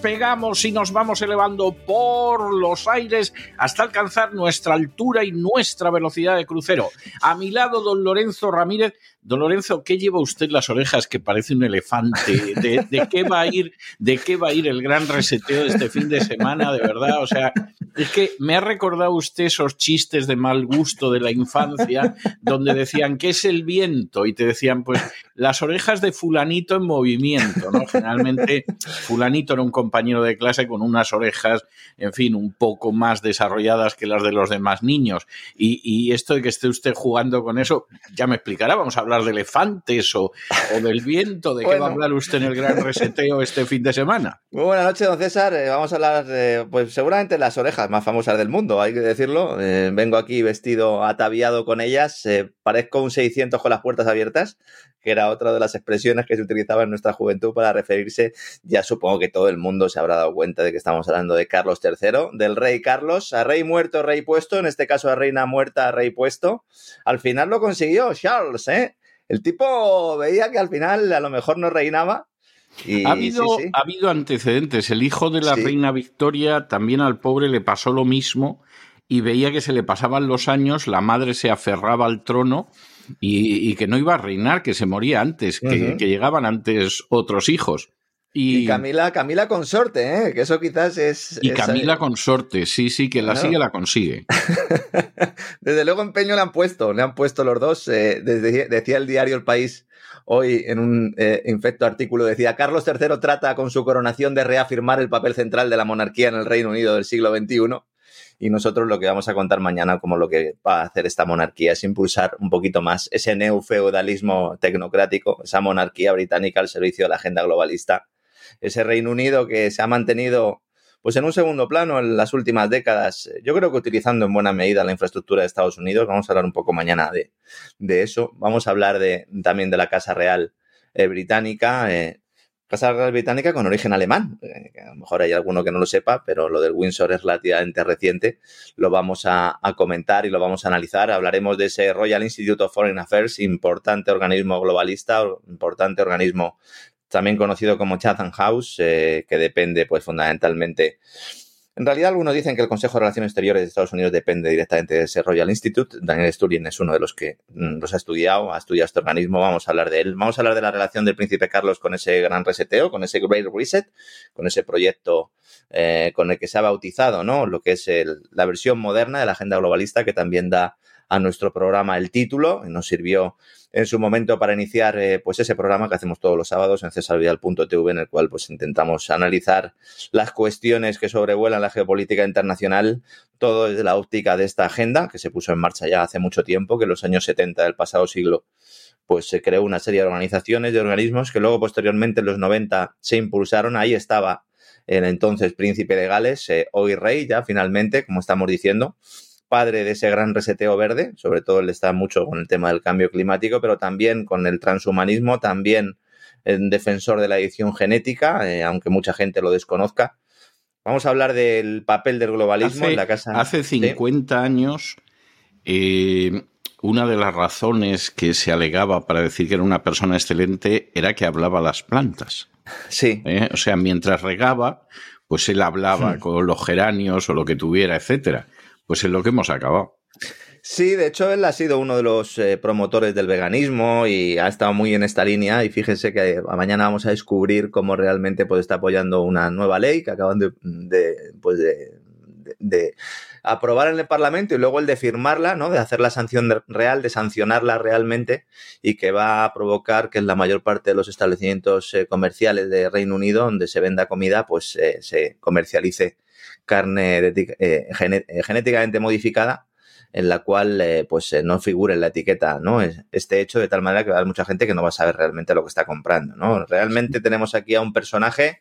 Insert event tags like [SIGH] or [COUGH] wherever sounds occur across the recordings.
despegamos y nos vamos elevando por los aires hasta alcanzar nuestra altura y nuestra velocidad de crucero. A mi lado, don Lorenzo Ramírez. Don Lorenzo, ¿qué lleva usted las orejas que parece un elefante? ¿De, de qué va a ir, de qué va a ir el gran reseteo de este fin de semana? De verdad, o sea, es que me ha recordado usted esos chistes de mal gusto de la infancia, donde decían, ¿qué es el viento? Y te decían, pues, las orejas de fulanito en movimiento, ¿no? Generalmente, fulanito era un compañero de clase con unas orejas, en fin, un poco más desarrolladas que las de los demás niños. Y, y esto de que esté usted jugando con eso, ya me explicará, vamos a hablar de elefantes o, o del viento, ¿de qué va a hablar usted en el gran reseteo este fin de semana? Muy buenas noches, don César. Eh, vamos a hablar pues seguramente las orejas más famosas del mundo, hay que decirlo. Eh, vengo aquí vestido ataviado con ellas. eh, parezco un 600 con las puertas abiertas, que era otra de las expresiones que se utilizaba en nuestra juventud para referirse. Ya supongo que todo el mundo se habrá dado cuenta de que estamos hablando de Carlos III, del rey Carlos, a rey muerto, rey puesto, en este caso a reina muerta, rey puesto. Al final lo consiguió Charles, ¿eh? El tipo veía que al final a lo mejor no reinaba. Y, ha, habido, sí, sí. ha habido antecedentes. El hijo de la Sí. reina Victoria también al pobre le pasó lo mismo y veía que se le pasaban los años, la madre se aferraba al trono y, y que no iba a reinar, que se moría antes, que, llegaban antes otros hijos. Y, Y Camila, Camila consorte, ¿eh? que eso quizás es. y es- Camila consorte, sí, sí, que la Claro. sigue, la consigue. [LAUGHS] Desde luego empeño le han puesto, le han puesto los dos. eh, desde- decía el diario El País hoy en un eh, infecto artículo, decía, Carlos III trata con su coronación de reafirmar el papel central de la monarquía en el Reino Unido del siglo XXI. Y nosotros lo que vamos a contar mañana como lo que va a hacer esta monarquía es impulsar un poquito más ese neofeudalismo tecnocrático, esa monarquía británica al servicio de la agenda globalista. Ese Reino Unido que se ha mantenido pues en un segundo plano en las últimas décadas, yo creo que utilizando en buena medida la infraestructura de Estados Unidos, vamos a hablar un poco mañana de, de eso, vamos a hablar de, también de la Casa Real eh, Británica, eh, Casa Real Británica con origen alemán, eh, a lo mejor hay alguno que no lo sepa, pero lo del Windsor es relativamente reciente, lo vamos a, a comentar y lo vamos a analizar, hablaremos de ese Royal Institute of Foreign Affairs, importante organismo globalista, importante organismo también conocido como Chatham House, eh, que depende pues fundamentalmente... En realidad algunos dicen que el Consejo de Relaciones Exteriores de Estados Unidos depende directamente de ese Royal Institute. Daniel Sturgeon es uno de los que mm, los ha estudiado, ha estudiado este organismo, vamos a hablar de él. Vamos a hablar de la relación del príncipe Carlos con ese gran reseteo, con ese Great Reset, con ese proyecto eh, con el que se ha bautizado, ¿no? Lo que es la versión moderna de la agenda globalista que también da a nuestro programa el título. Nos sirvió en su momento para iniciar eh, pues ese programa que hacemos todos los sábados en cesarvidal.tv en el cual pues intentamos analizar las cuestiones que sobrevuelan la geopolítica internacional, todo desde la óptica de esta agenda que se puso en marcha ya hace mucho tiempo, que en los años 70 del pasado siglo pues se creó una serie de organizaciones, de organismos que luego posteriormente en los 90 se impulsaron. Ahí estaba el entonces príncipe de Gales, eh, hoy rey ya finalmente, como estamos diciendo, padre de ese gran reseteo verde, sobre todo él está mucho con el tema del cambio climático, pero también con el transhumanismo, también en defensor de la edición genética, eh, aunque mucha gente lo desconozca. Vamos a hablar del papel del globalismo Hace, en la casa. hace ¿Sí? 50 años, eh, una de las razones que se alegaba para decir que era una persona excelente era que hablaba las plantas. Sí, ¿eh? O sea, mientras regaba, pues él hablaba Hmm. con los geranios o lo que tuviera, etcétera. Pues es lo que hemos acabado. Sí, de hecho él ha sido uno de los eh, promotores del veganismo y ha estado muy en esta línea y fíjense que mañana vamos a descubrir cómo realmente pues, está apoyando una nueva ley que acaban de, pues de, aprobar en el Parlamento y luego el de firmarla, ¿no? de hacer la sanción real, de sancionarla realmente y que va a provocar que en la mayor parte de los establecimientos eh, comerciales de Reino Unido donde se venda comida pues eh, se comercialice carne genéticamente modificada en la cual eh, pues eh, no figure en la etiqueta ¿no? este hecho de tal manera que va a haber mucha gente que no va a saber realmente lo que está comprando. ¿no? Realmente tenemos aquí a un personaje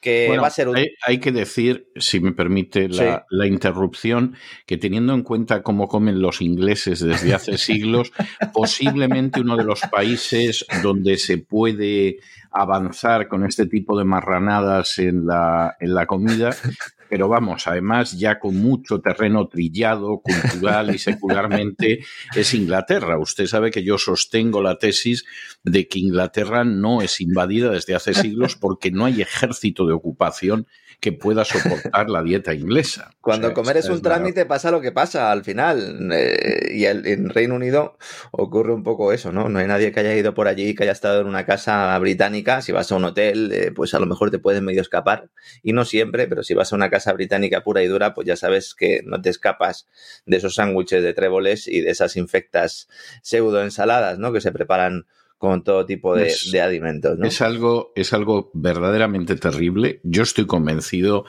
que va a ser hay, que decir, si me permite la, la, interrupción, que teniendo en cuenta cómo comen los ingleses desde hace [LAUGHS] siglos, posiblemente uno de los países donde se puede avanzar con este tipo de marranadas en la, en la comida [LAUGHS] pero vamos, además ya con mucho terreno trillado cultural y secularmente [LAUGHS] es Inglaterra. Usted sabe que yo sostengo la tesis de que Inglaterra no es invadida desde hace siglos [LAUGHS] porque no hay ejército de ocupación que pueda soportar la dieta inglesa. Cuando comer es un trámite pasa lo que pasa al final. Eh, y en Reino Unido ocurre un poco eso, ¿no? No hay nadie que haya ido por allí, que haya estado en una casa británica. Si vas a un hotel, eh, pues a lo mejor te puedes medio escapar. Y no siempre, pero si vas a una casa británica pura y dura, pues ya sabes que no te escapas de esos sándwiches de tréboles y de esas infectas pseudo ensaladas, ¿no? Que se preparan con todo tipo de, alimentos. Es, algo, es algo verdaderamente terrible. Yo estoy convencido.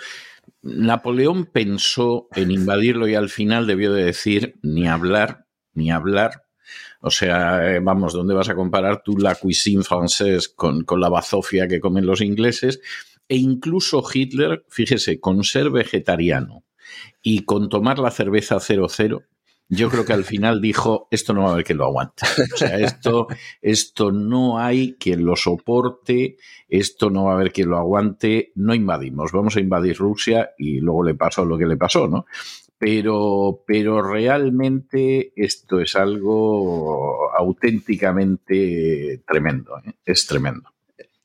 Napoleón pensó en invadirlo y al final debió de decir ni hablar, ni hablar. O sea, eh, vamos, ¿dónde vas a comparar tú la cuisine francesa con, con la bazofia que comen los ingleses? E incluso Hitler, fíjese, con ser vegetariano y con tomar la cerveza 00, yo creo que al final dijo, esto no va a haber quien lo aguante. O sea, esto, esto no hay quien lo soporte, esto no va a haber quien lo aguante, no invadimos, vamos a invadir Rusia y luego le pasó lo que le pasó, ¿no? Pero, pero realmente esto es algo auténticamente tremendo, ¿eh? es tremendo.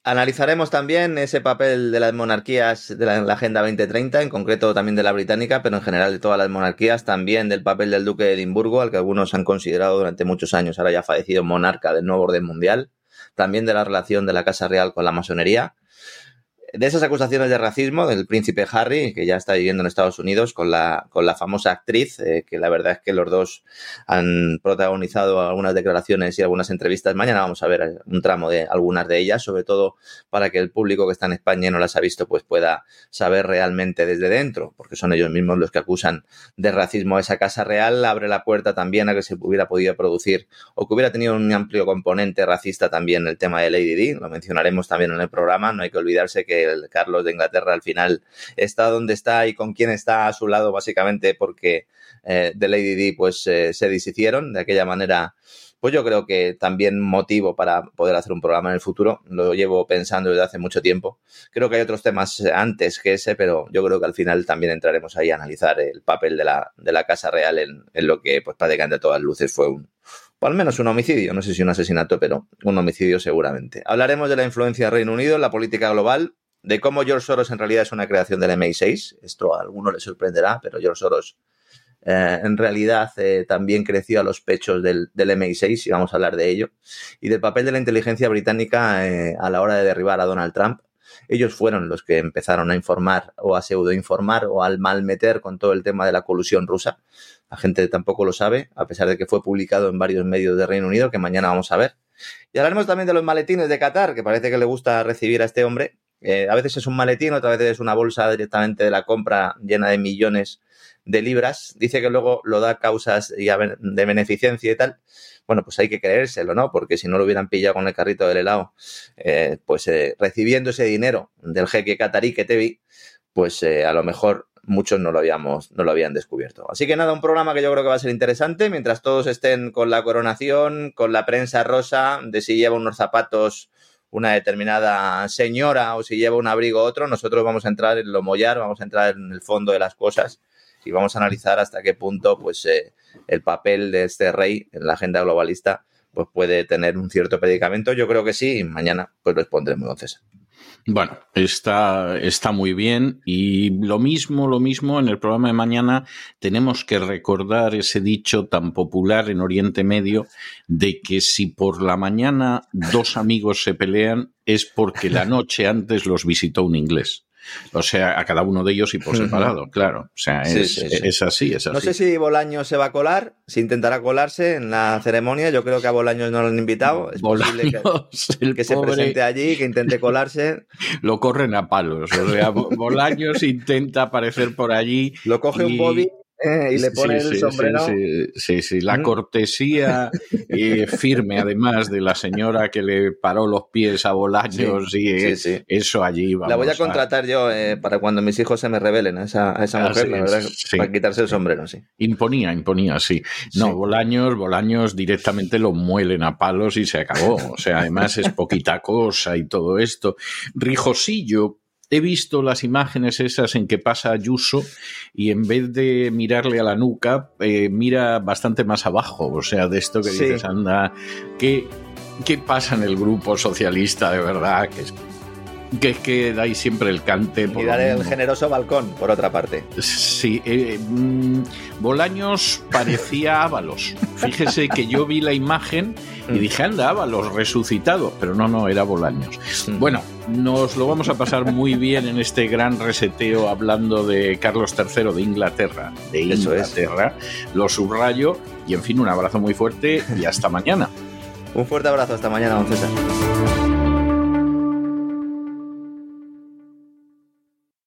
Analizaremos también ese papel de las monarquías de la, Agenda 2030, en concreto también de la británica, pero en general de todas las monarquías, también del papel del duque de Edimburgo, al que algunos han considerado durante muchos años, ahora ya fallecido monarca del nuevo orden mundial, también de la relación de la Casa Real con la masonería, de esas acusaciones de racismo del príncipe Harry, que ya está viviendo en Estados Unidos, con la, con la famosa actriz, eh, que la verdad es que los dos han protagonizado algunas declaraciones y algunas entrevistas. Mañana vamos a ver un tramo de algunas de ellas, sobre todo para que el público que está en España y no las ha visto, pues pueda saber realmente desde dentro, porque son ellos mismos los que acusan de racismo a esa Casa Real. Abre la puerta también a que se hubiera podido producir o que hubiera tenido un amplio componente racista también el tema de Lady Di. Lo mencionaremos también en el programa. No hay que olvidarse que el Carlos de Inglaterra al final está donde está y con quién está a su lado, básicamente porque eh, de Lady Di pues eh, se deshicieron de aquella manera. Pues yo creo que también motivo para poder hacer un programa en el futuro. Lo llevo pensando desde hace mucho tiempo. Creo que hay otros temas antes que ese, pero yo creo que al final también entraremos ahí a analizar el papel de la, de la Casa Real en, lo que, pues prácticamente a todas luces fue un, al menos un homicidio, no sé si un asesinato, pero un homicidio seguramente. Hablaremos de la influencia del Reino Unido en la política global, de cómo George Soros en realidad es una creación del MI6. Esto a alguno le sorprenderá, pero George Soros eh, en realidad eh, también creció a los pechos del, MI6 y vamos a hablar de ello. Y del papel de la inteligencia británica eh, a la hora de derribar a Donald Trump. Ellos fueron los que empezaron a informar o a pseudoinformar o al malmeter con todo el tema de la colusión rusa. La gente tampoco lo sabe, a pesar de que fue publicado en varios medios de Reino Unido, que mañana vamos a ver. Y hablaremos también de los maletines de Qatar, que parece que le gusta recibir a este hombre, eh, a veces es un maletín, otra vez es una bolsa directamente de la compra llena de millones de libras. Dice que luego lo da causas de beneficencia y tal. Bueno, pues hay que creérselo, ¿no? Porque si no lo hubieran pillado con el carrito del helado, eh, pues eh, recibiendo ese dinero del jeque catarí que te vi, pues a lo mejor muchos no lo habíamos, no lo habían descubierto. Así que nada, un programa que yo creo que va a ser interesante, mientras todos estén con la coronación, con la prensa rosa, de si lleva unos zapatos una determinada señora o si lleva un abrigo otro, nosotros vamos a entrar en lo mollar, vamos a entrar en el fondo de las cosas y vamos a analizar hasta qué punto pues eh, el papel de este rey en la agenda globalista pues puede tener un cierto predicamento. Yo creo que sí y mañana pues lo expondremos. Bueno, está, está muy bien y lo mismo, lo mismo en el programa de mañana tenemos que recordar ese dicho tan popular en Oriente Medio de que si por la mañana dos amigos se pelean es porque la noche antes los visitó un inglés. O sea, a cada uno de ellos y por [LAUGHS] separado, claro. O sea, es, así, es así. No sé si Bolaños se va a colar, si intentará colarse en la ceremonia. Yo creo que a Bolaños no lo han invitado. Es posible que, se presente allí, que intente colarse. [LAUGHS] Lo corren a palos. O sea, Bolaños intenta aparecer por allí. Lo coge un Bobby y le pone el sombrero. Sí, sí, la cortesía eh, firme, además de la señora que le paró los pies a Bolaños y eh, eso allí. la voy a contratar yo eh, para cuando mis hijos se me revelen a esa, a esa mujer, para quitarse el sombrero, sí. Imponía, imponía, sí. No, Bolaños, Bolaños directamente lo muelen a palos y se acabó. O sea, además es poquita cosa y todo esto. Rijosillo, he visto las imágenes esas en que pasa Ayuso y en vez de mirarle a la nuca, eh, mira bastante más abajo. O sea, de esto que dices, anda, ¿qué, ¿qué pasa en el grupo socialista de verdad? Que es que es que dais siempre el cante. Por y el generoso balcón, por otra parte. Sí, eh, mm, Bolaños parecía Ábalos. Fíjese que yo vi la imagen y mm. dije, anda, Ábalos, resucitado. Pero no, no, era Bolaños. Mm. Bueno, nos lo vamos a pasar muy bien en este gran reseteo hablando de Carlos III de Inglaterra. De Inglaterra. Lo subrayo y, en fin, un abrazo muy fuerte y hasta mañana. Un fuerte abrazo, hasta mañana, don César.